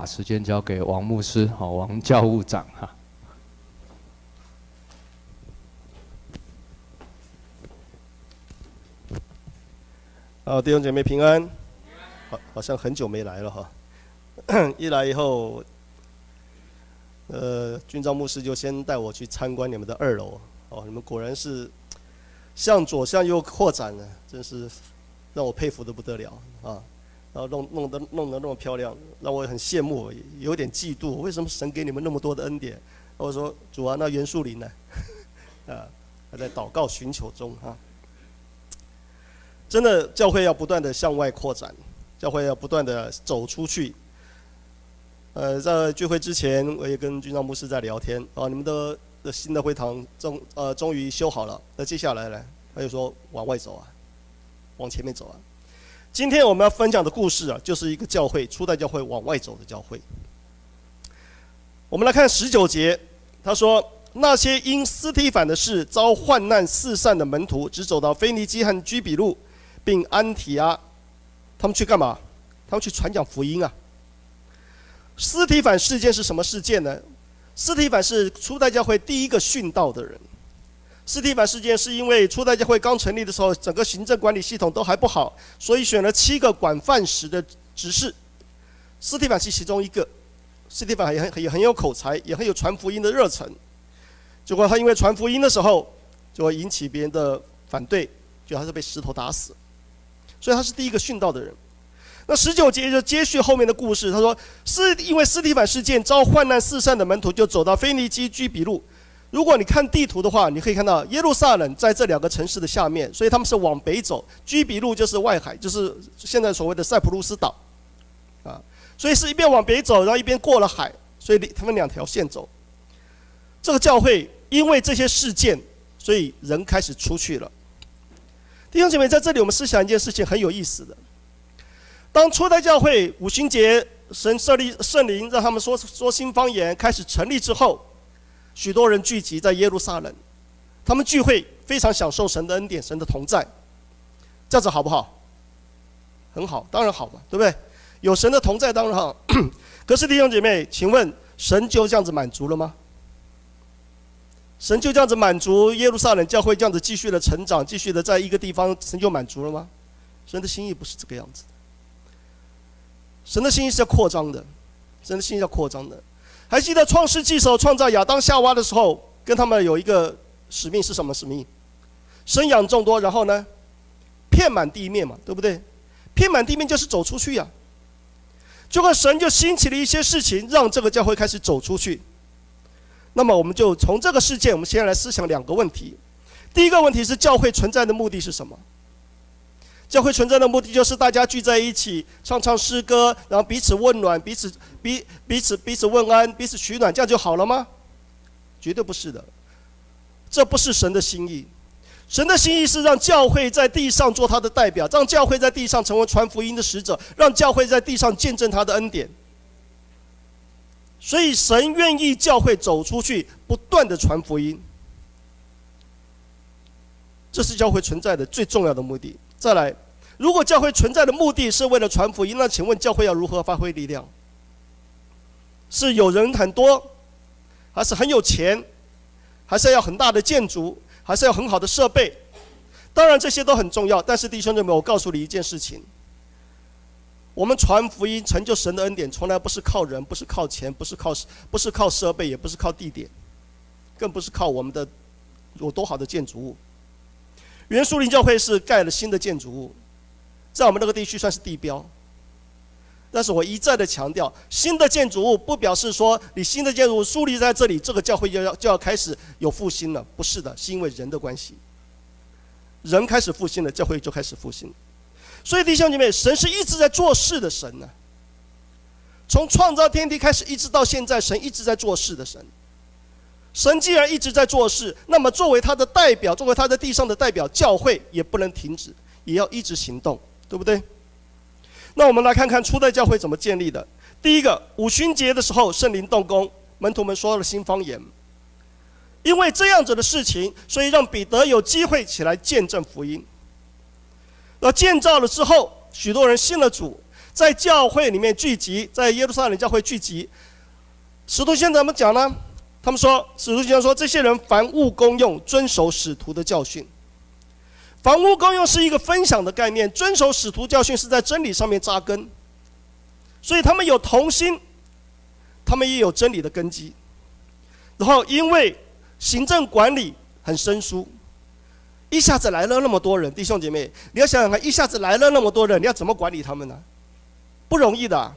把时间交给王牧师，好，王教务长哈。好，弟兄姐妹平安。好，好像很久没来了哈。一来以后，呃，军召牧师就先带我去参观你们的二楼。哦，你们果然是向左向右扩展呢，真是让我佩服的不得了啊！然后弄弄得弄得那么漂亮，让我很羡慕，有点嫉妒。为什么神给你们那么多的恩典？我说主啊，那袁树林呢？啊，还在祷告寻求中啊。真的，教会要不断的向外扩展，教会要不断的走出去。呃，在聚会之前，我也跟军长牧师在聊天啊，你们的的新的会堂终呃终于修好了，那接下来呢，他就说往外走啊，往前面走啊。今天我们要分享的故事啊，就是一个教会初代教会往外走的教会。我们来看十九节，他说。那些因斯提反的事遭患难四散的门徒，只走到腓尼基和居比路，并安提阿。他们去干嘛？他们去传讲福音啊。斯提反事件是什么事件呢？斯提反是初代教会第一个殉道的人。斯蒂凡事件是因为初代教会刚成立的时候，整个行政管理系统都还不好，所以选了七个管饭食的执事。斯蒂凡是其中一个。斯蒂凡也很也很有口才，也很有传福音的热忱。结果他因为传福音的时候，就会引起别人的反对，就还是被石头打死。所以他是第一个殉道的人。那十九节就接续后面的故事，他说是因为斯蒂凡事件遭患难四散的门徒就走到腓尼基、居比路。如果你看地图的话，你可以看到耶路撒冷在这两个城市的下面，所以他们是往北走。居比路就是外海，就是现在所谓的塞浦路斯岛，啊，所以是一边往北走，然后一边过了海，所以他们两条线走。这个教会。因为这些事件，所以人开始出去了。弟兄姐妹，在这里我们思想一件事情很有意思的。当初代教会五旬节神设立圣灵，让他们说说新方言开始成立之后，许多人聚集在耶路撒冷，他们聚会非常享受神的恩典、神的同在，这样子好不好？很好，当然好嘛，对不对？有神的同在当然好。可是弟兄姐妹，请问神就这样子满足了吗？神就这样子满足耶路撒冷教会，这样子继续的成长，继续的在一个地方，神就满足了吗？神的心意不是这个样子。神的心意是要扩张的，神的心意要扩张的。还记得创世纪时候创造亚当夏娃的时候，跟他们有一个使命是什么使命？生养众多，然后呢，遍满地面嘛，对不对？遍满地面就是走出去呀、啊。结果神就兴起了一些事情，让这个教会开始走出去。那么我们就从这个事件，我们先来思想两个问题。第一个问题是教会存在的目的是什么？教会存在的目的就是大家聚在一起唱唱诗歌，然后彼此温暖，彼此彼彼此彼此问安，彼此取暖，这样就好了吗？绝对不是的，这不是神的心意。神的心意是让教会在地上做他的代表，让教会在地上成为传福音的使者，让教会在地上见证他的恩典。所以，神愿意教会走出去，不断的传福音，这是教会存在的最重要的目的。再来，如果教会存在的目的是为了传福音，那请问教会要如何发挥力量？是有人很多，还是很有钱，还是要很大的建筑，还是要很好的设备？当然这些都很重要，但是弟兄姊妹，我告诉你一件事情。我们传福音、成就神的恩典，从来不是靠人，不是靠钱，不是靠不是靠设备，也不是靠地点，更不是靠我们的有多好的建筑物。原树林教会是盖了新的建筑物，在我们那个地区算是地标。但是我一再的强调，新的建筑物不表示说你新的建筑物树立在这里，这个教会就要就要开始有复兴了，不是的，是因为人的关系，人开始复兴了，教会就开始复兴。所以弟兄姐妹，神是一直在做事的神呢、从创造天地开始，一直到现在，神一直在做事的神。神既然一直在做事，那么作为他的代表，作为他在地上的代表，教会也不能停止，也要一直行动，对不对？那我们来看看初代教会怎么建立的。第一个，五旬节的时候，圣灵动工，门徒们说了新方言。因为这样子的事情，所以让彼得有机会起来见证福音。那建造了之后，许多人信了主。在教会里面聚集，在耶路撒冷教会聚集。使徒行传怎么讲呢？他们说，使徒行传说，这些人凡物公用，遵守使徒的教训。凡物公用是一个分享的概念，遵守使徒教训是在真理上面扎根。所以他们有同心，他们也有真理的根基。然后因为行政管理很生疏，一下子来了那么多人，弟兄姐妹，你要想想看，一下子来了那么多人，你要怎么管理他们呢？不容易的，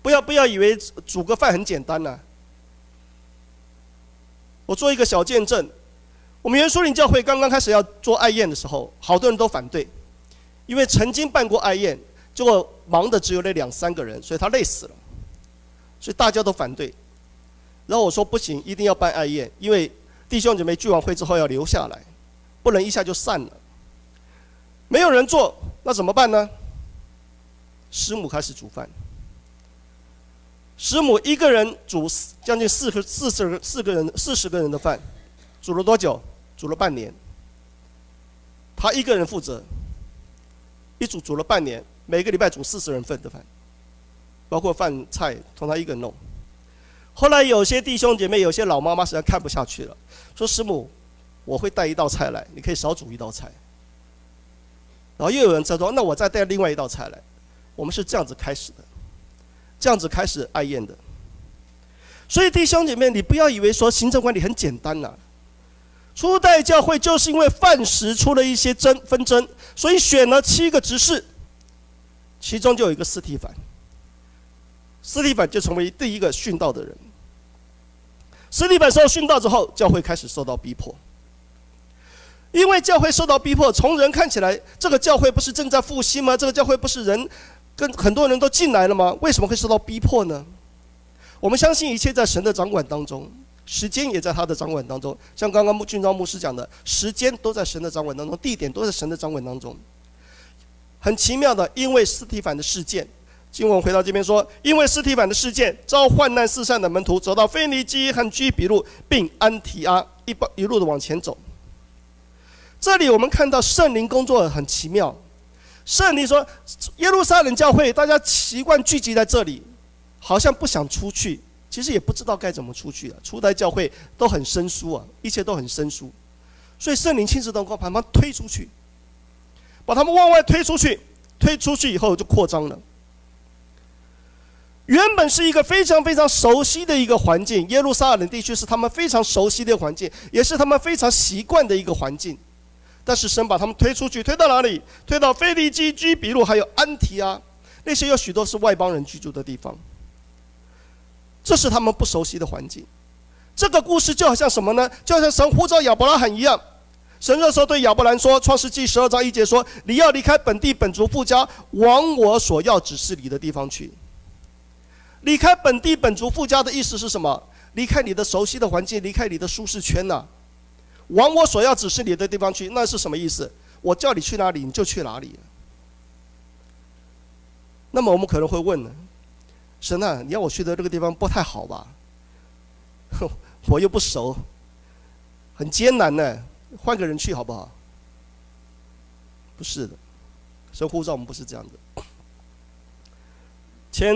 不要不要以为煮个饭很简单呢。我做一个小见证，我们原书林教会刚刚开始要做爱宴的时候，好多人都反对，因为曾经办过爱宴，结果忙的只有那两三个人，所以他累死了，所以大家都反对。然后我说不行，一定要办爱宴，因为弟兄姐妹聚完会之后要留下来，不能一下就散了。没有人做，那怎么办呢？师母开始煮饭。师母一个人煮将近四个四十四个人四十个人的饭，煮了多久？煮了半年。他一个人负责，一煮煮了半年，每个礼拜煮四十人份的饭，包括饭菜，从他一个人弄。后来有些弟兄姐妹，有些老妈妈实在看不下去了，说：“师母，我会带一道菜来，你可以少煮一道菜。”然后又有人在说：“那我再带另外一道菜来。”我们是这样子开始的。这样子开始爱宴的，所以弟兄姐妹，你不要以为说行政管理很简单呐、啊。初代教会就是因为饭食出了一些争纷争，所以选了七个执事，其中就有一个斯提凡。斯提反就成为第一个殉道的人。斯提反受殉道之后，教会开始受到逼迫。因为教会受到逼迫，从人看起来，这个教会不是正在复兴吗？这个教会不是人。跟很多人都进来了吗？为什么会受到逼迫呢？我们相信一切在神的掌管当中，时间也在他的掌管当中。像刚刚俊昭牧师讲的，时间都在神的掌管当中，地点都在神的掌管当中。很奇妙的，因为斯提反的事件，经文回到这边说，因为斯提反的事件，遭患难四散的门徒走到腓尼基和居比路，并安提阿，一一路的往前走。这里我们看到圣灵工作很奇妙。圣灵说：“耶路撒冷教会，大家习惯聚集在这里，好像不想出去。其实也不知道该怎么出去了。初代教会都很生疏啊，一切都很生疏。所以圣灵亲自动工，把他们推出去，把他们往外推出去。推出去以后就扩张了。原本是一个非常非常熟悉的一个环境，耶路撒冷地区是他们非常熟悉的环境，也是他们非常习惯的一个环境。”但是神把他们推出去，推到哪里？推到腓尼基、居比路，还有安提阿，那些有许多是外邦人居住的地方。这是他们不熟悉的环境。这个故事就好像什么呢？就好像神呼召亚伯拉罕一样。神那时候对亚伯兰说，《创世纪》十二章一节说：“你要离开本地本族父家，往我所要指示你的地方去。”离开本地本族父家的意思是什么？离开你的熟悉的环境，离开你的舒适圈呐、啊。往我所要指示你的地方去，那是什么意思？我叫你去哪里，你就去哪里。那么我们可能会问，神啊，你要我去的这个地方不太好吧？我又不熟，很艰难呢，换个人去好不好？不是的，神呼召我们不是这样的。前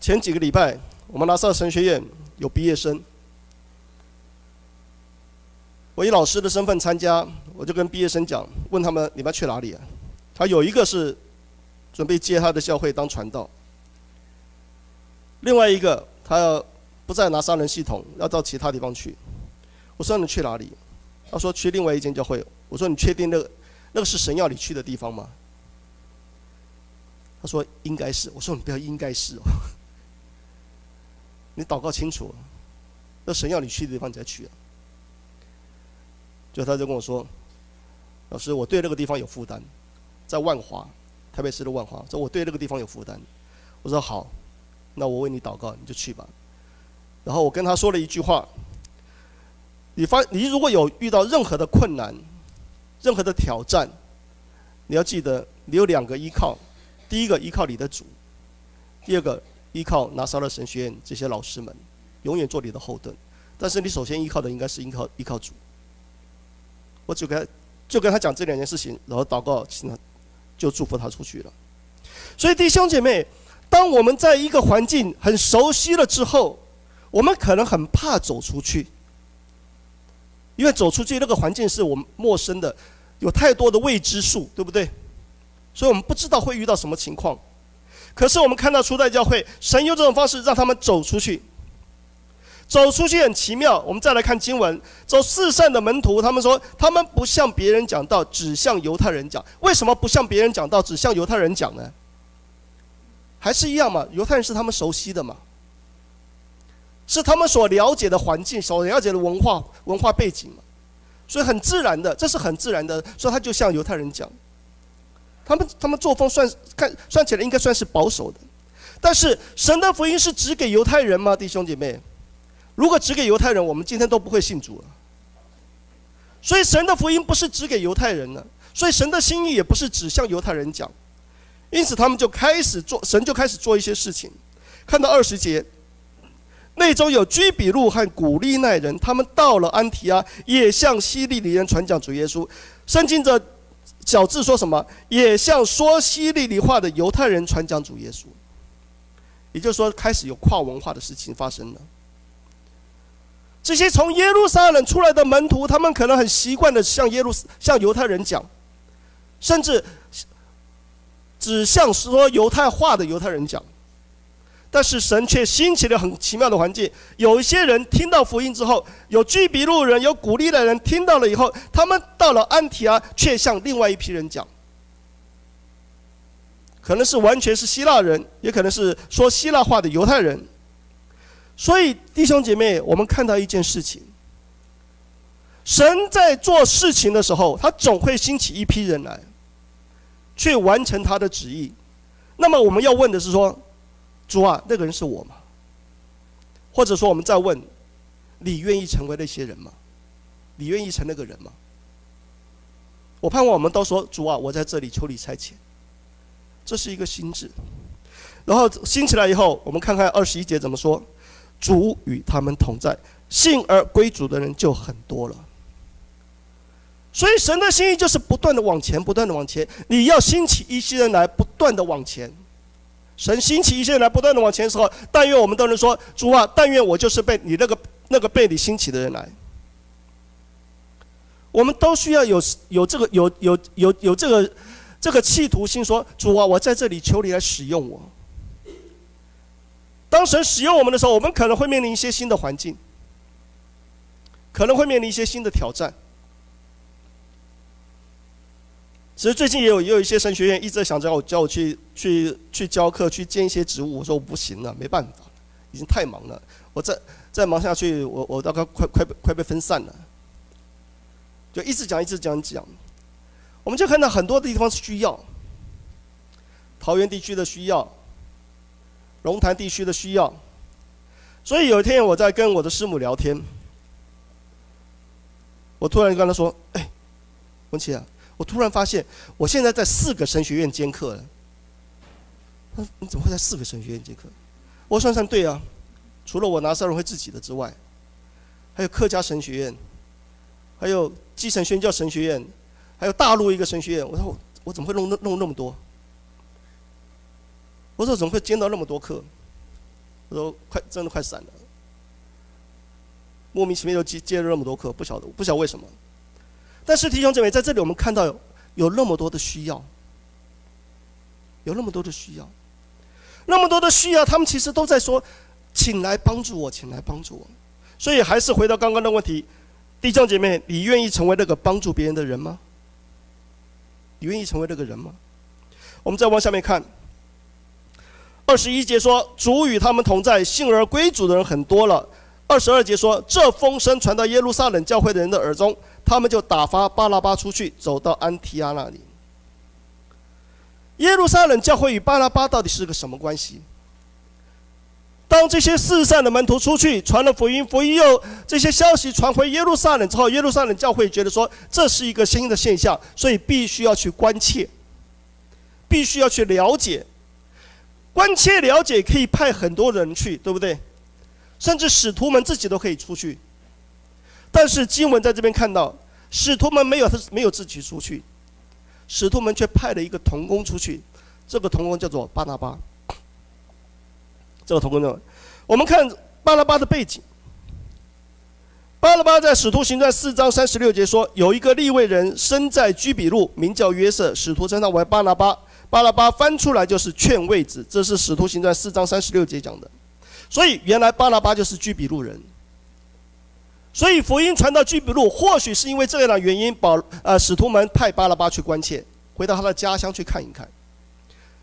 前几个礼拜，我们拿撒勒神学院有毕业生。我以老师的身份参加，我就跟毕业生讲，问他们你们去哪里啊？他有一个是准备接他的教会当传道，另外一个他要不再拿撒勒系统，要到其他地方去。我说你去哪里？他说去另外一间教会。我说你确定那个那个是神要你去的地方吗？他说应该是。我说你不要应该是哦，你祷告清楚，那神要你去的地方你再去啊。就他就跟我说：“老师，我对那个地方有负担，在万华，台北市的万华。说我对那个地方有负担。”我说：“好，那我为你祷告，你就去吧。”然后我跟他说了一句话：“你发，你如果有遇到任何的困难、任何的挑战，你要记得，你有两个依靠：第一个依靠你的主，第二个依靠拿撒勒神学院这些老师们，永远做你的后盾。但是你首先依靠的应该是依靠依靠主。”我就跟他就跟他讲这两件事情，然后祷告，就祝福他出去了。所以弟兄姐妹，当我们在一个环境很熟悉了之后，我们可能很怕走出去，因为走出去那个环境是我们陌生的，有太多的未知数，对不对？所以我们不知道会遇到什么情况。可是我们看到初代教会，神用这种方式让他们走出去。走出去很奇妙。我们再来看经文，走四散的门徒，他们说他们不向别人讲道，只向犹太人讲。为什么不向别人讲道，只向犹太人讲呢？还是一样嘛，犹太人是他们熟悉的嘛，是他们所了解的环境，所了解的文化文化背景嘛，所以很自然的，这是很自然的，所以他就向犹太人讲。他们他们作风算看算起来应该算是保守的，但是神的福音是只给犹太人吗？弟兄姐妹？如果只给犹太人，我们今天都不会信主了。所以神的福音不是只给犹太人的，所以神的心意也不是只向犹太人讲。因此他们就开始做，神就开始做一些事情。看到二十节，内中有居比路和古利奈人，他们到了安提阿，也向希利尼人传讲主耶稣。圣经的小字说什么？也向说希利尼话的犹太人传讲主耶稣。也就是说，开始有跨文化的事情发生了。这些从耶路撒冷出来的门徒，他们可能很习惯的向耶路向犹太人讲，甚至只向说犹太话的犹太人讲。但是神却兴起了很奇妙的环境，有一些人听到福音之后，有居比路人、有古利奈人听到了以后，他们到了安提阿，却向另外一批人讲，可能是完全是希腊人，也可能是说希腊话的犹太人。所以，弟兄姐妹，我们看到一件事情：神在做事情的时候，他总会兴起一批人来，去完成他的旨意。那么，我们要问的是说，主啊，那个人是我吗？或者说，我们再问，你愿意成为那些人吗？你愿意成那个人吗？我盼望我们都说，主啊，我在这里，求你差遣。这是一个心智。然后兴起来以后，我们看看二十一节怎么说。主与他们同在，信而归主的人就很多了。所以神的心意就是不断的往前，不断的往前。你要兴起一些人来，不断的往前。神兴起一些人来，不断的往前的时候，但愿我们都能说：主啊，但愿我就是被你那个那个被你兴起的人来。我们都需要有有这个有有有有这个这个企图心，说：主啊，我在这里求你来使用我。当神使用我们的时候，我们可能会面临一些新的环境，可能会面临一些新的挑战。其实最近也有也有一些神学院一直在想叫我叫我去去去教课去兼一些职务，我说我不行了，没办法，已经太忙了。我再再忙下去，我我大概快快快被分散了。就一直讲一直讲讲，我们就看到很多地方需要，桃园地区的需要。龙潭地区的需要，所以有一天我在跟我的师母聊天，我突然跟她说：“哎，文琪啊，我突然发现我现在在四个神学院兼课了。”他说：“你怎么会在四个神学院兼课？”我算算对啊，除了我拿撒勒会自己的之外，还有客家神学院，还有基层宣教神学院，还有大陆一个神学院。我说我我怎么会弄弄弄那么多？我说怎么会兼到那么多课？我说快真的快散了，莫名其妙就接接了那么多课，不晓得不晓得为什么。但是弟兄姐妹在这里，我们看到有有那么多的需要，有那么多的需要，那么多的需要，他们其实都在说，请来帮助我，请来帮助我。所以还是回到刚刚的问题，弟兄姐妹，你愿意成为那个帮助别人的人吗？你愿意成为那个人吗？我们再往下面看。二十一节说，主与他们同在，信而归主的人很多了。二十二节说，这风声传到耶路撒冷教会的人的耳中，他们就打发巴拉巴出去，走到安提阿那里。耶路撒冷教会与巴拉巴到底是个什么关系？当这些四散的门徒出去传了福音，福音又这些消息传回耶路撒冷之后，耶路撒冷教会觉得说这是一个新的现象，所以必须要去关切，必须要去了解。关切了解可以派很多人去，对不对？甚至使徒们自己都可以出去。但是经文在这边看到，使徒们没有他没有自己出去，使徒们却派了一个同工出去，这个同工叫做巴拿巴。这个同工呢，我们看巴拿巴的背景。巴拿巴在《使徒行传》四章三十六节说，有一个利未人生在居比路，名叫约瑟，使徒称他为巴拿巴。巴拉巴翻出来就是劝慰子，这是《使徒行传》四章三十六节讲的。所以原来巴拉巴就是居比路人。所以福音传到居比路，或许是因为这样的原因，保呃使徒们派巴拉巴去关切，回到他的家乡去看一看。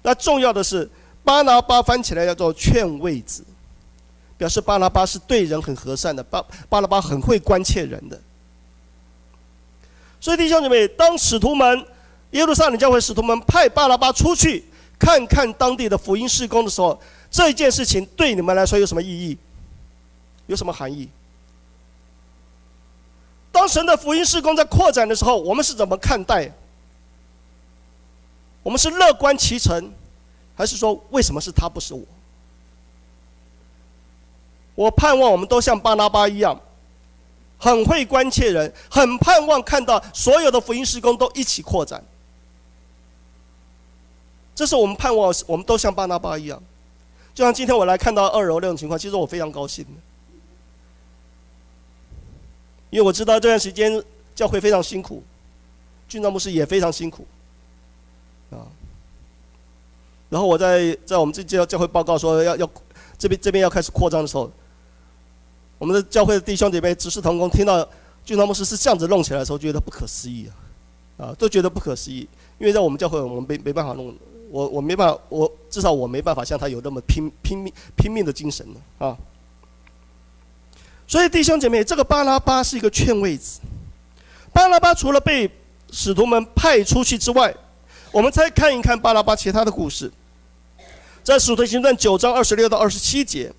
那重要的是，巴拉巴翻起来叫做劝慰子，表示巴拉巴是对人很和善的，巴巴拉巴很会关切人的。所以弟兄姐妹，当使徒们耶路撒冷教会使徒们派巴拿巴出去看看当地的福音事工的时候，这件事情对你们来说有什么意义？有什么含义？当神的福音事工在扩展的时候，我们是怎么看待？我们是乐观其成，还是说为什么是他不是我？我盼望我们都像巴拿巴一样，很会关切人，很盼望看到所有的福音事工都一起扩展。这是我们盼望，我们都像巴拿巴一样。就像今天我来看到二楼那种情况，其实我非常高兴。因为我知道这段时间教会非常辛苦，俊章牧师也非常辛苦，啊。然后我在在我们这教教会报告说要要这边这边要开始扩张的时候，我们的教会的弟兄姐妹、执事同工听到俊章牧师是这样子弄起来的时候，觉得不可思议啊，啊，都觉得不可思议，因为在我们教会我们没没办法弄，我我没办法，我至少我没办法像他有那么拼拼命拼命的精神啊。所以弟兄姐妹，这个巴拉巴是一个劝慰子。巴拉巴除了被使徒们派出去之外，我们再看一看巴拉巴其他的故事。在《使徒行传》九章二十六到二十七节，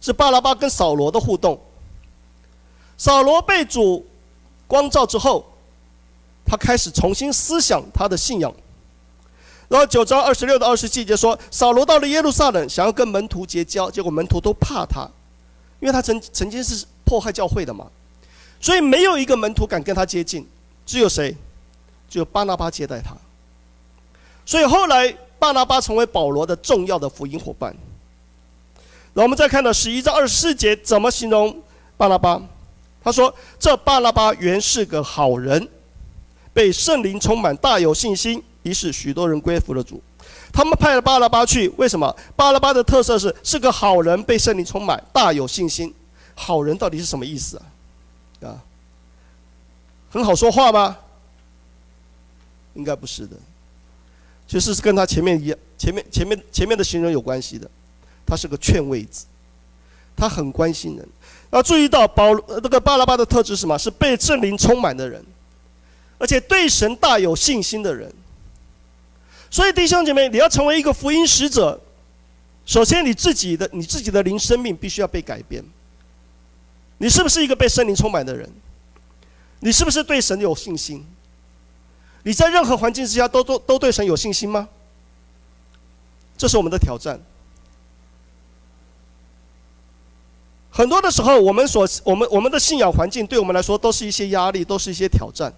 是巴拉巴跟扫罗的互动。扫罗被主光照之后，他开始重新思想他的信仰。然后九章二十六到二十七节说，扫罗到了耶路撒冷，想要跟门徒结交，结果门徒都怕他。因为他曾曾经是迫害教会的嘛，所以没有一个门徒敢跟他接近，只有谁？只有巴拿巴接待他。所以后来巴拿巴成为保罗的重要的福音伙伴。然后我们再看到十一章二十四节怎么形容巴拿巴？他说：“这巴拿巴原是个好人，被圣灵充满，大有信心，于是许多人归服了主。”他们派了巴拉巴去，为什么？巴拉巴的特色是是个好人，被圣灵充满，大有信心。好人到底是什么意思啊？啊，很好说话吗？应该不是的，其实是跟他前面一样，前面前面前面的形容有关系的。他是个劝慰子，他很关心人。要注意到保这个巴拉巴的特质是什么？是被圣灵充满的人，而且对神大有信心的人。所以弟兄姐妹，你要成为一个福音使者，首先你自己的你自己的灵生命必须要被改变。你是不是一个被圣灵充满的人？你是不是对神有信心？你在任何环境之下都都都对神有信心吗？这是我们的挑战。很多的时候，我们所我们我们的信仰环境对我们来说都是一些压力，都是一些挑战。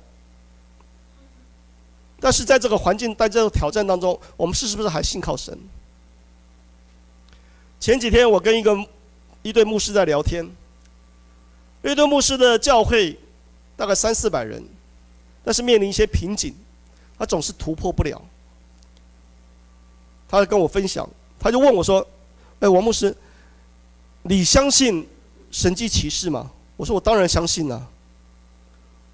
但是在这个环境，在这个挑战当中，我们是是不是还信靠神？前几天我跟一个一对牧师在聊天，一对牧师的教会大概三四百人，但是面临一些瓶颈，他总是突破不了。他跟我分享，他就问我说：“哎，王牧师，你相信神迹奇事吗？”我说：“我当然相信了。”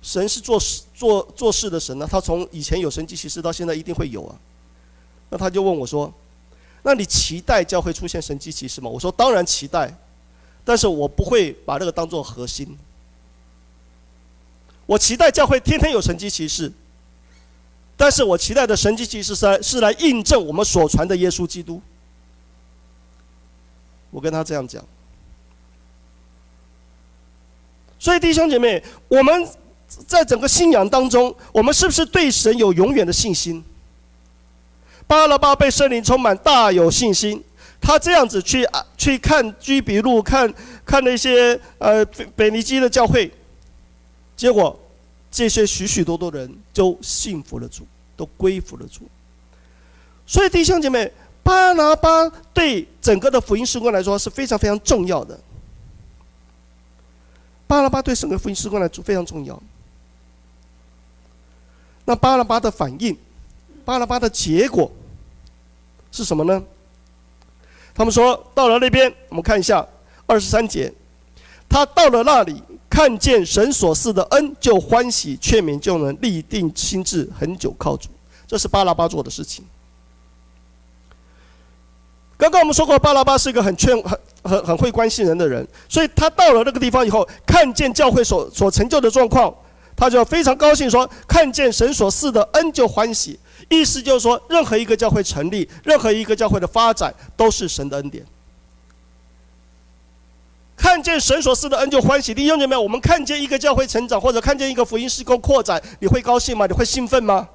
神是做事做做事的神呢，他从以前有神迹奇事到现在一定会有啊。那他就问我说：“那你期待教会出现神迹奇事吗？”我说：“当然期待，但是我不会把这个当做核心。我期待教会天天有神迹奇事，但是我期待的神迹奇事是是来印证我们所传的耶稣基督。”我跟他这样讲。所以弟兄姐妹，我们。在整个信仰当中，我们是不是对神有永远的信心？巴拿巴被圣灵充满，大有信心。他这样子去啊去看居比路，看看那些呃北尼基的教会，结果这些许许多多人都信服了主，都归服了主。所以弟兄姐妹，巴拿巴对整个的福音事工来说是非常非常重要的。巴拿巴对整个福音事工来说非常重要。那巴拉巴的反应，巴拉巴的结果是什么呢？他们说到了那边，我们看一下二十三节，他到了那里，看见神所赐的恩，就欢喜，劝勉就能立定心志，恒久靠主。这是巴拉巴做的事情。刚刚我们说过，巴拉巴是一个很劝、很很很会关心人的人，所以他到了那个地方以后，看见教会所所成就的状况。他就非常高兴，说：“看见神所赐的恩就欢喜。”意思就是说，任何一个教会成立，任何一个教会的发展，都是神的恩典。看见神所赐的恩就欢喜。弟兄姐妹，我们看见一个教会成长，或者看见一个福音事工扩展，你会高兴吗？你会兴奋吗？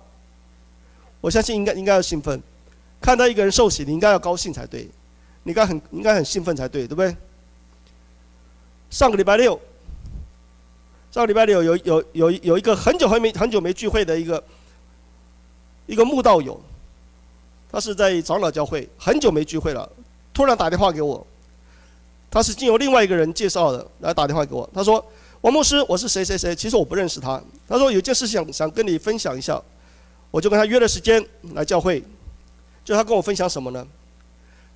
我相信应该应该要兴奋。看到一个人受洗，你应该要高兴才对，你应该很应该很兴奋才对，对不对？上个礼拜六。上礼拜六有有有有一个很久很没很久没聚会的一个一个慕道友，他是在长老教会很久没聚会了，突然打电话给我，他是经由另外一个人介绍的来打电话给我，他说：“王牧师，我是谁谁谁，其实我不认识他。”他说：“有件事想想跟你分享一下。”我就跟他约了时间来教会，就他跟我分享什么呢？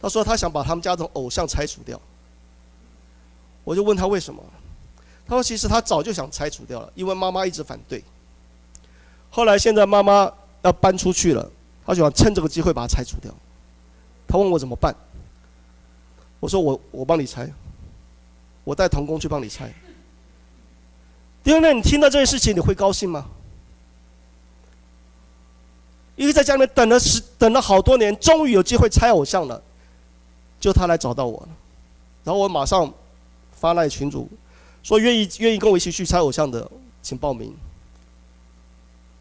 他说他想把他们家的偶像拆除掉。我就问他为什么？他说：“其实他早就想拆除掉了，因为妈妈一直反对。后来现在妈妈要搬出去了，他就想趁这个机会把它拆除掉。他问我怎么办？我说我我帮你拆，我带童工去帮你拆。第二呢，你听到这件事情你会高兴吗？因为在家里面等了十等了好多年，终于有机会拆偶像了，就他来找到我了，然后我马上发那群主。”说愿意愿意跟我一起去猜偶像的，请报名。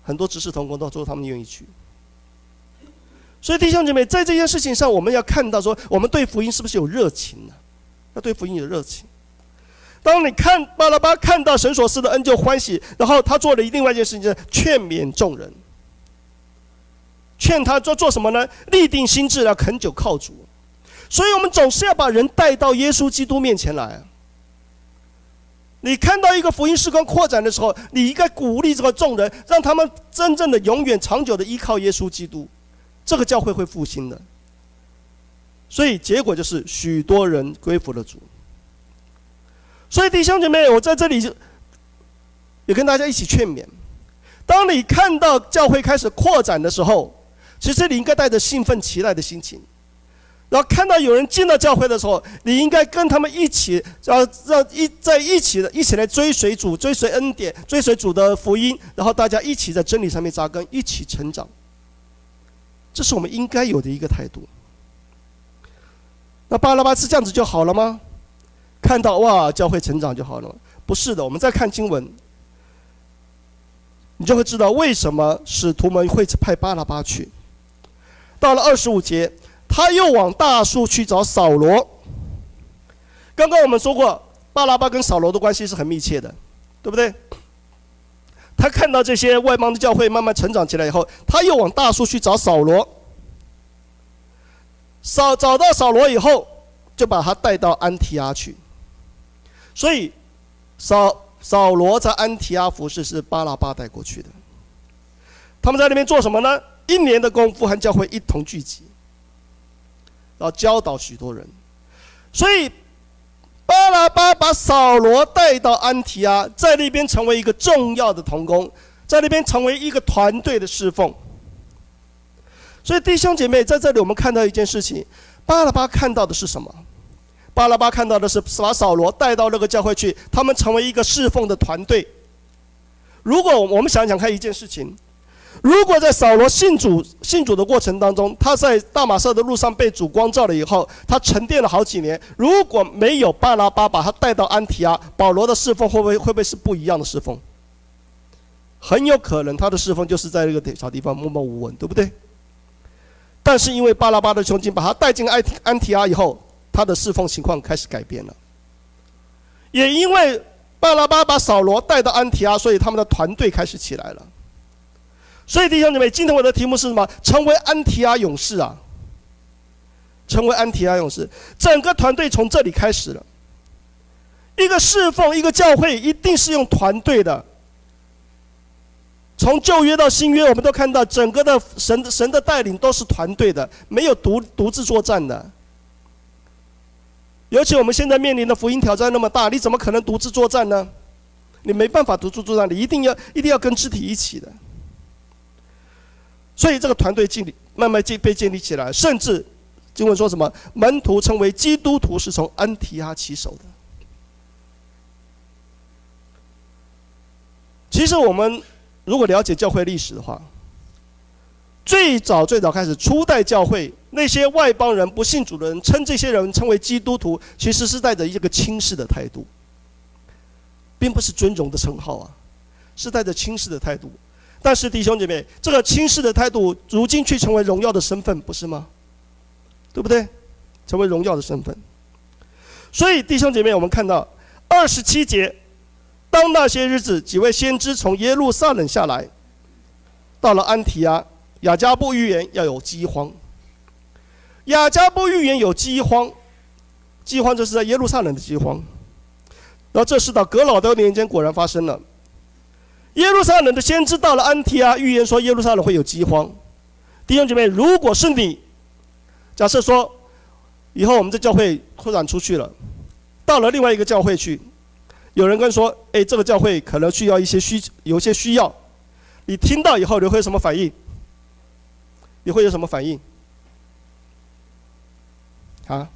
很多执事同工都说他们愿意去。所以弟兄姐妹，在这件事情上，我们要看到说，我们对福音是不是有热情呢？要对福音有热情。当你看巴拉巴看到神所赐的恩就欢喜，然后他做了一另外一件事情，就是劝勉众人，劝他做做什么呢？立定心志，要恒久靠主。所以我们总是要把人带到耶稣基督面前来。你看到一个福音事工扩展的时候，你应该鼓励这个众人，让他们真正的、永远、长久的依靠耶稣基督，这个教会会复兴的。所以结果就是许多人归服了主。所以弟兄姐妹，我在这里也跟大家一起劝勉：当你看到教会开始扩展的时候，其实你应该带着兴奋期待的心情。然后看到有人进到教会的时候，你应该跟他们一起，要让一在一起的，一起来追随主，追随恩典，追随主的福音，然后大家一起在真理上面扎根，一起成长。这是我们应该有的一个态度。那巴拉巴是这样子就好了吗？看到哇，教会成长就好了吗？不是的，我们再看经文，你就会知道为什么使徒们会派巴拉巴去。到了二十五节。他又往大树去找扫罗。刚刚我们说过，巴拉巴跟扫罗的关系是很密切的，对不对？他看到这些外邦的教会慢慢成长起来以后，他又往大树去找扫罗。扫找到扫罗以后，就把他带到安提阿去。所以，扫扫罗在安提阿服侍是巴拉巴带过去的。他们在那边做什么呢？一年的功夫和教会一同聚集。要教导许多人，所以巴拉巴把扫罗带到安提阿，在那边成为一个重要的同工，在那边成为一个团队的侍奉。所以弟兄姐妹，在这里我们看到一件事情：巴拉巴看到的是什么？巴拉巴看到的是把扫罗带到那个教会去，他们成为一个侍奉的团队。如果我们想想看一件事情。如果在扫罗信主信主的过程当中，他在大马色的路上被主光照了以后，他沉淀了好几年。如果没有巴拉巴把他带到安提阿，保罗的侍奉会不会会不会是不一样的侍奉？很有可能他的侍奉就是在这个小地方默默无闻，对不对？但是因为巴拉巴的穷尽，把他带进安安提阿以后，他的侍奉情况开始改变了。也因为巴拉巴把扫罗带到安提阿，所以他们的团队开始起来了。所以弟兄姐妹，今天我的题目是什么？成为安提阿勇士啊！成为安提阿勇士，整个团队从这里开始了。一个侍奉，一个教会，一定是用团队的。从旧约到新约，我们都看到整个的神神的带领都是团队的，没有独独自作战的。尤其我们现在面临的福音挑战那么大，你怎么可能独自作战呢？你没办法独自作战，你一定要一定要跟肢体一起的。所以这个团队建立慢慢建被建立起来，甚至经文说什么门徒称为基督徒是从安提阿起手的。其实我们如果了解教会历史的话，最早最早开始初代教会那些外邦人不信主的人称这些人称为基督徒，其实是带着一个轻视的态度，并不是尊荣的称号啊，是带着轻视的态度。但是弟兄姐妹，这个轻视的态度，如今却成为荣耀的身份，不是吗？对不对？成为荣耀的身份。所以弟兄姐妹，我们看到二十七节，当那些日子，几位先知从耶路撒冷下来，到了安提阿，亚加布预言要有饥荒。亚加布预言有饥荒，饥荒就是在耶路撒冷的饥荒。然后这事到革老的年间果然发生了。耶路撒冷的先知到了安提阿，预言说耶路撒冷会有饥荒。弟兄姐妹，如果是你，假设说以后我们这教会扩展出去了，到了另外一个教会去，有人跟说：“哎，这个教会可能需要一些需，有些需要。”你听到以后你会有什么反应？你会有什么反应？啊？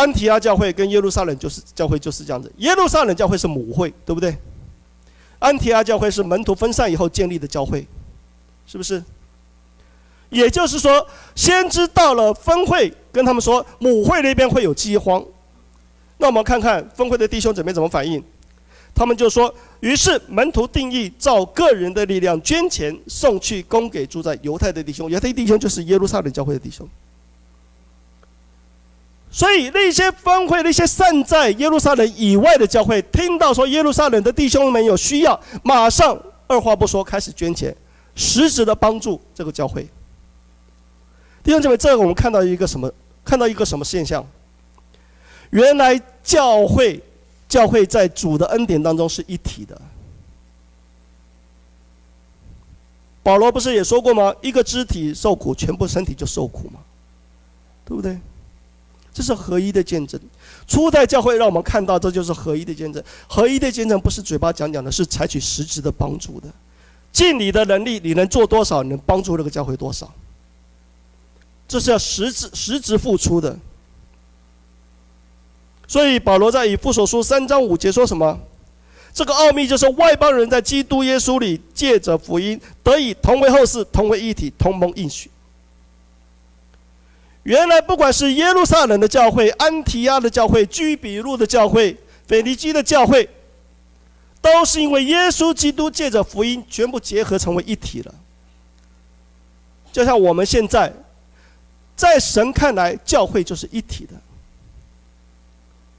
安提阿教会跟耶路撒冷就是教会就是这样子，耶路撒冷教会是母会，对不对？安提阿教会是门徒分散以后建立的教会，是不是？也就是说，先知到了分会，跟他们说母会那边会有饥荒。那我们看看分会的弟兄姊妹怎么反应？他们就说：于是门徒定义照个人的力量捐钱送去供给住在犹太的弟兄，犹太弟兄就是耶路撒冷教会的弟兄。所以那些分会、那些散在耶路撒冷以外的教会，听到说耶路撒冷的弟兄们有需要，马上二话不说开始捐钱，实质的帮助这个教会。弟兄姐妹，这个我们看到一个什么？看到一个什么现象？原来教会，教会在主的恩典当中是一体的。保罗不是也说过吗？一个肢体受苦，全部身体就受苦嘛，对不对？这是合一的见证。初代教会让我们看到，这就是合一的见证。合一的见证不是嘴巴讲讲的，是采取实质的帮助的。尽你的能力，你能做多少，你能帮助这个教会多少。这是要实质实质付出的。所以保罗在以弗所书三章五节说什么？这个奥秘就是外邦人在基督耶稣里借着福音得以同为后世，同为一体，同蒙应许。原来不管是耶路撒冷的教会、安提亚的教会、居比路的教会、腓尼基的教会，都是因为耶稣基督借着福音全部结合成为一体了。就像我们现在，在神看来，教会就是一体的，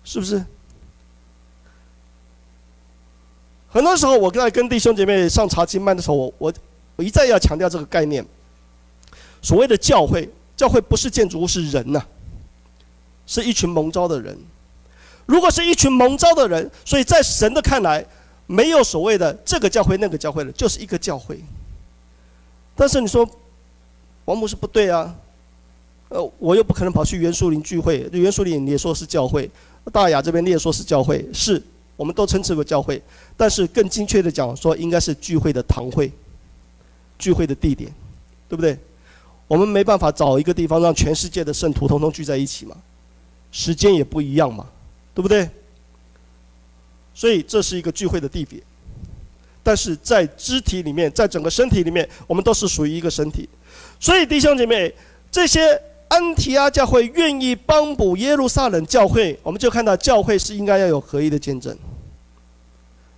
是不是？很多时候，我在跟弟兄姐妹上查经班的时候，我我我一再要强调这个概念，所谓的教会。教会不是建筑物，是人呐、是一群蒙召的人。如果是一群蒙召的人，所以在神的看来，没有所谓的这个教会那个教会了，就是一个教会。但是你说，王牧师不对啊，呃，我又不可能跑去原树林聚会，原树林你也说是教会，大雅这边你也说是教会，是我们都称之为教会，但是更精确的讲说，应该是聚会的堂会，聚会的地点，对不对？我们没办法找一个地方让全世界的圣徒通通聚在一起嘛，时间也不一样嘛，对不对？所以这是一个聚会的地点，但是在肢体里面，在整个身体里面，我们都是属于一个身体。所以弟兄姐妹，这些安提阿教会愿意帮补耶路撒冷教会，我们就看到教会是应该要有合一的见证。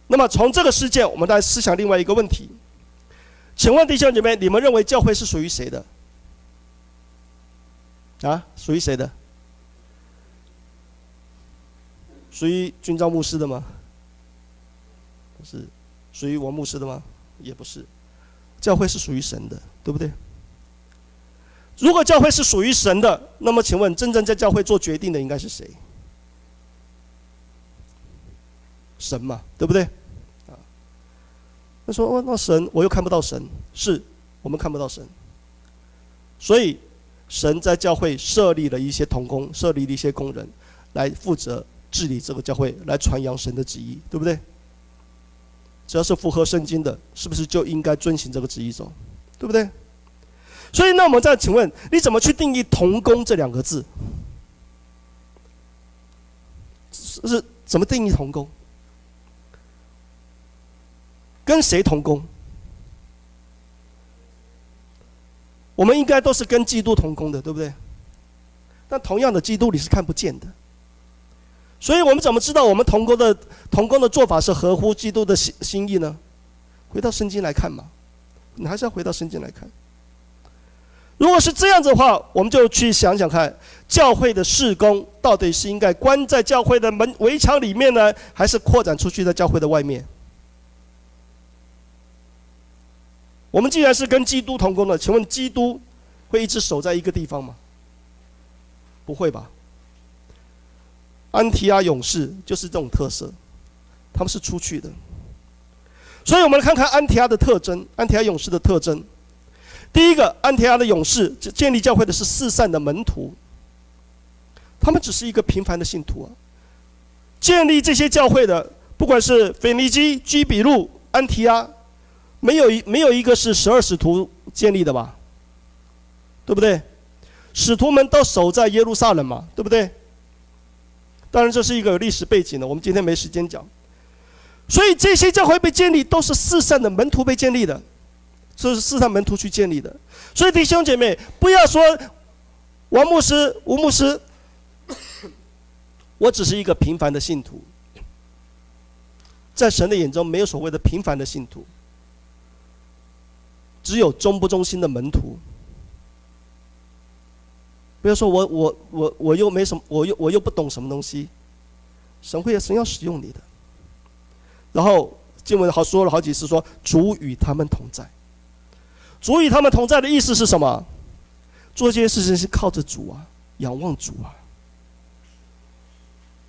那么从这个事件，我们来思想另外一个问题，请问弟兄姐妹，你们认为教会是属于谁的？啊，属于谁的？属于君昭牧师的吗？不是，属于王牧师的吗？也不是，教会是属于神的，对不对？如果教会是属于神的，那么请问真正在教会做决定的应该是谁？神嘛，对不对？啊，他说：“哦，那神我又看不到神，是我们看不到神，所以神在教会设立了一些同工，设立了一些工人，来负责治理这个教会，来传扬神的旨意，对不对？只要是符合圣经的，是不是就应该遵循这个旨意走，对不对？所以，那我们再请问，你怎么去定义‘同工’这两个字？是怎么定义‘同工’？”跟谁同工？我们应该都是跟基督同工的，对不对？但同样的，基督你是看不见的，所以我们怎么知道我们同工的同工的做法是合乎基督的心心意呢？回到圣经来看嘛，你还是要回到圣经来看。如果是这样子的话，我们就去想想看，教会的事工到底是应该关在教会的门围墙里面呢，还是扩展出去在教会的外面？我们既然是跟基督同工的，请问基督会一直守在一个地方吗？不会吧。安提阿勇士就是这种特色，他们是出去的。所以我们来看看安提阿的特征，安提阿勇士的特征。第一个，安提阿的勇士建立教会的是四散的门徒，他们只是一个平凡的信徒啊。建立这些教会的，不管是腓尼基、居比路、安提阿。没有一没有一个是十二使徒建立的吧？对不对？使徒们都守在耶路撒冷嘛，对不对？当然这是一个有历史背景的，我们今天没时间讲。所以这些教会被建立都是四散的门徒被建立的，这是四散门徒去建立的。所以弟兄姐妹，不要说王牧师、吴牧师，我只是一个平凡的信徒，在神的眼中没有所谓的平凡的信徒。只有忠不忠心的门徒。不要说我我我我又没什么，我又我又不懂什么东西。神会神要使用你的。然后经文好说了好几次说主与他们同在。主与他们同在的意思是什么？做这件事情是靠着主啊，仰望主啊。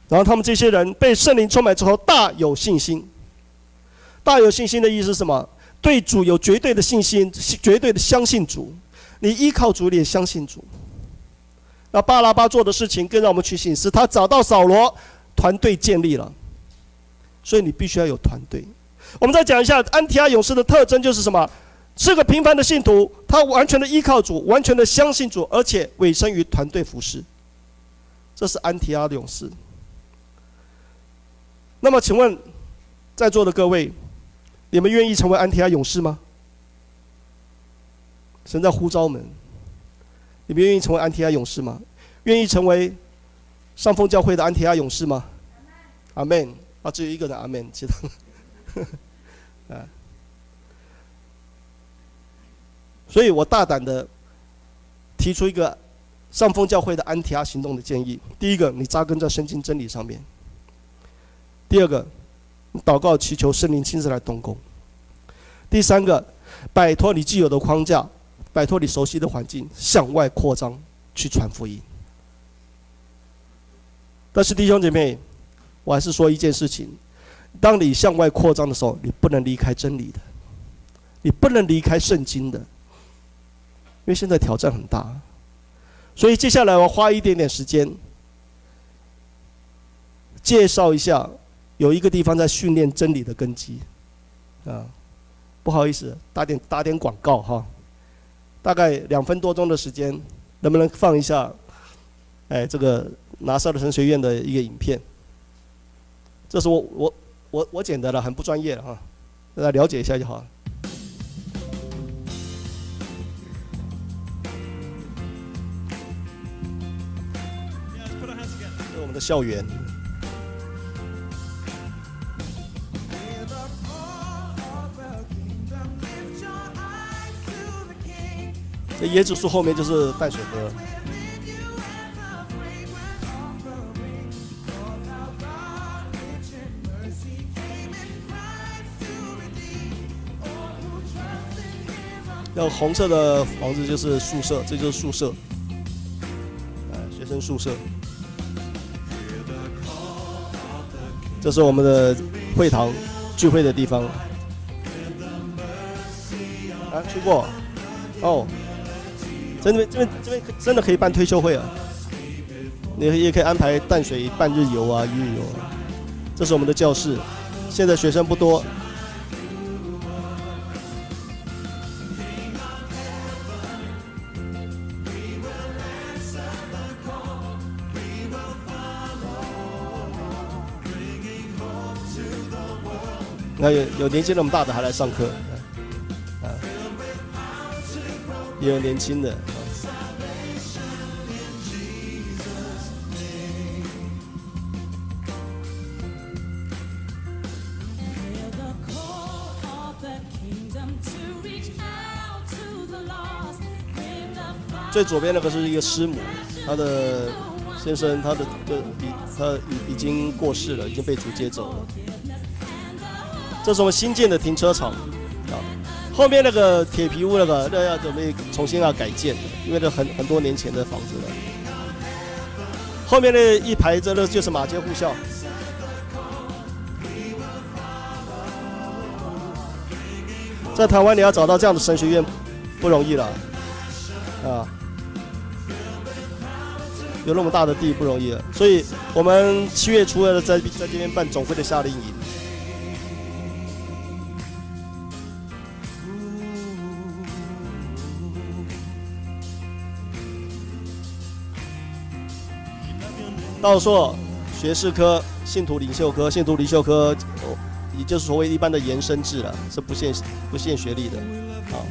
然后他们这些人被圣灵充满之后，大有信心。大有信心的意思是什么？对主有绝对的信心，绝对的相信主。你依靠主，你也相信主。那巴拉巴做的事情更让我们去信，是他找到扫罗，团队建立了。所以你必须要有团队。我们再讲一下安提阿勇士的特征就是什么？是个平凡的信徒，他完全的依靠主，完全的相信主，而且委身于团队服侍。这是安提阿的勇士。那么，请问在座的各位？你们愿意成为安提阿勇士吗？神在呼召们，你们愿意成为安提阿勇士吗？愿意成为上峰教会的安提阿勇士吗？阿门。啊，只有一个人阿门，其他，啊。所以我大胆的提出一个上峰教会的安提阿行动的建议：第一个，你扎根在圣经真理上面；第二个。祷告祈求圣灵亲自来动工。第三个，摆脱你既有的框架，摆脱你熟悉的环境，向外扩张去传福音。但是弟兄姐妹，我还是说一件事情：当你向外扩张的时候，你不能离开真理的，你不能离开圣经的，因为现在挑战很大。所以接下来我花一点点时间介绍一下。有一个地方在训练真理的根基，啊，不好意思，打点打点广告哈，大概两分多钟的时间，能不能放一下？哎，这个拿撒勒神学院的一个影片，这是我我我我剪的了，很不专业哈，大家了解一下就好了。这是我们的校园。椰子树后面就是淡水河。那红色的房子就是宿舍，这就是宿舍，呃，学生宿舍。这是我们的会堂聚会的地方。啊，去过，哦，这边这边这边真的可以办退休会啊！你也可以安排淡水半日游啊，一日游啊。这是我们的教室，现在学生不多。那有有年纪那么大的还来上课，啊，也有年轻的。最左边那个是一个师母，她的先生，他的的已他已已经过世了，已经被主接走了。这是我们新建的停车场，啊，后面那个铁皮屋那个那要准备重新要改建，因为这很很多年前的房子了。后面那一排这个就是马街护校，在台湾你要找到这样的神学院不容易了，啊，有那么大的地不容易了，所以我们七月初的在在这边办总会的夏令营。道硕学士科、信徒领袖科、信徒领袖科，哦，也就是所谓一般的延伸制了，是不限不限学历的。好，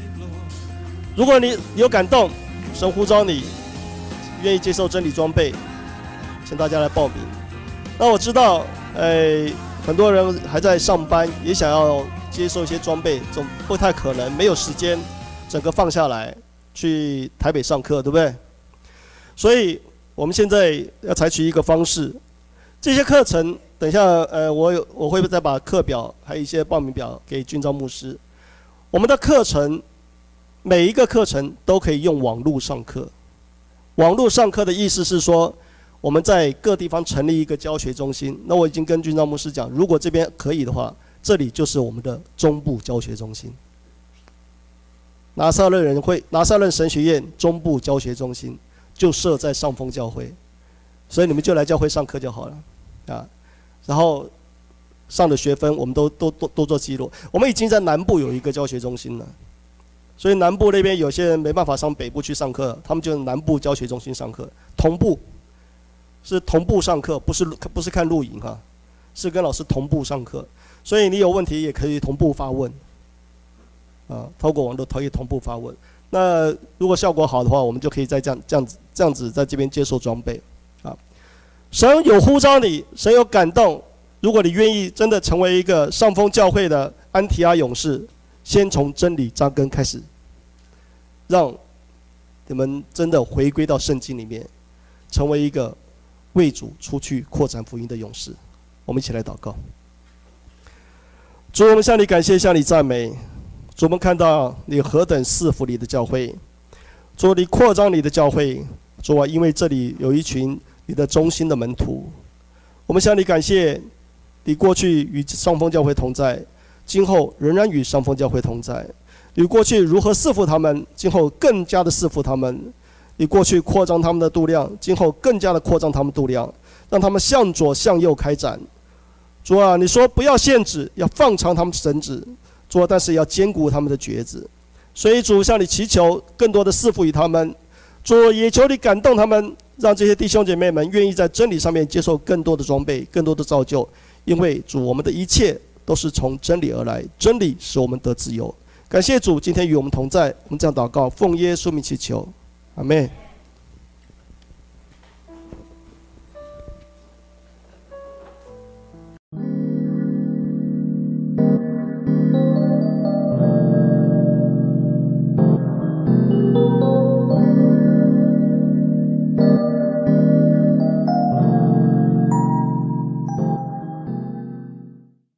如果你有感动，神呼召你，愿意接受真理装备，请大家来报名。那我知道，哎，很多人还在上班，也想要接受一些装备，总不太可能没有时间，整个放下来去台北上课，对不对？所以。我们现在要采取一个方式，这些课程等一下，呃，我有我会再把课表还有一些报名表给君昭牧师。我们的课程每一个课程都可以用网络上课。网络上课的意思是说，我们在各地方成立一个教学中心。那我已经跟君昭牧师讲，如果这边可以的话，这里就是我们的中部教学中心。拿撒勒人会拿撒勒神学院中部教学中心。就设在上峰教会，所以你们就来教会上课就好了，啊，然后上的学分我们都都都都做记录。我们已经在南部有一个教学中心了，所以南部那边有些人没办法上北部去上课，他们就南部教学中心上课，同步是同步上课，不是不是看录影哈，是跟老师同步上课，所以你有问题也可以同步发问，啊，透过网络可以同步发问。那如果效果好的话，我们就可以再这样这样子这样子在这边接受装备，啊，神有呼召你，神有感动。如果你愿意真的成为一个上峰教会的安提阿勇士，先从真理扎根开始，让你们真的回归到圣经里面，成为一个为主出去扩展福音的勇士。我们一起来祷告，主，我们向你感谢，向你赞美。主，我们看到你何等赐福你的教会，主，你扩张你的教会，主啊，因为这里有一群你的忠心的门徒，我们向你感谢，你过去与上峰教会同在，今后仍然与上峰教会同在。你过去如何侍奉他们，今后更加的侍奉他们。你过去扩张他们的度量，今后更加的扩张他们度量，让他们向左向右开展。主啊，你说不要限制，要放长他们的绳子。说，但是要坚固他们的橛子，所以主向你祈求更多的侍奉于他们，主也求你感动他们，让这些弟兄姐妹们愿意在真理上面接受更多的装备、更多的造就，因为主，我们的一切都是从真理而来，真理使我们得自由。感谢主今天与我们同在，我们这样祷告，奉耶稣名祈求，阿门。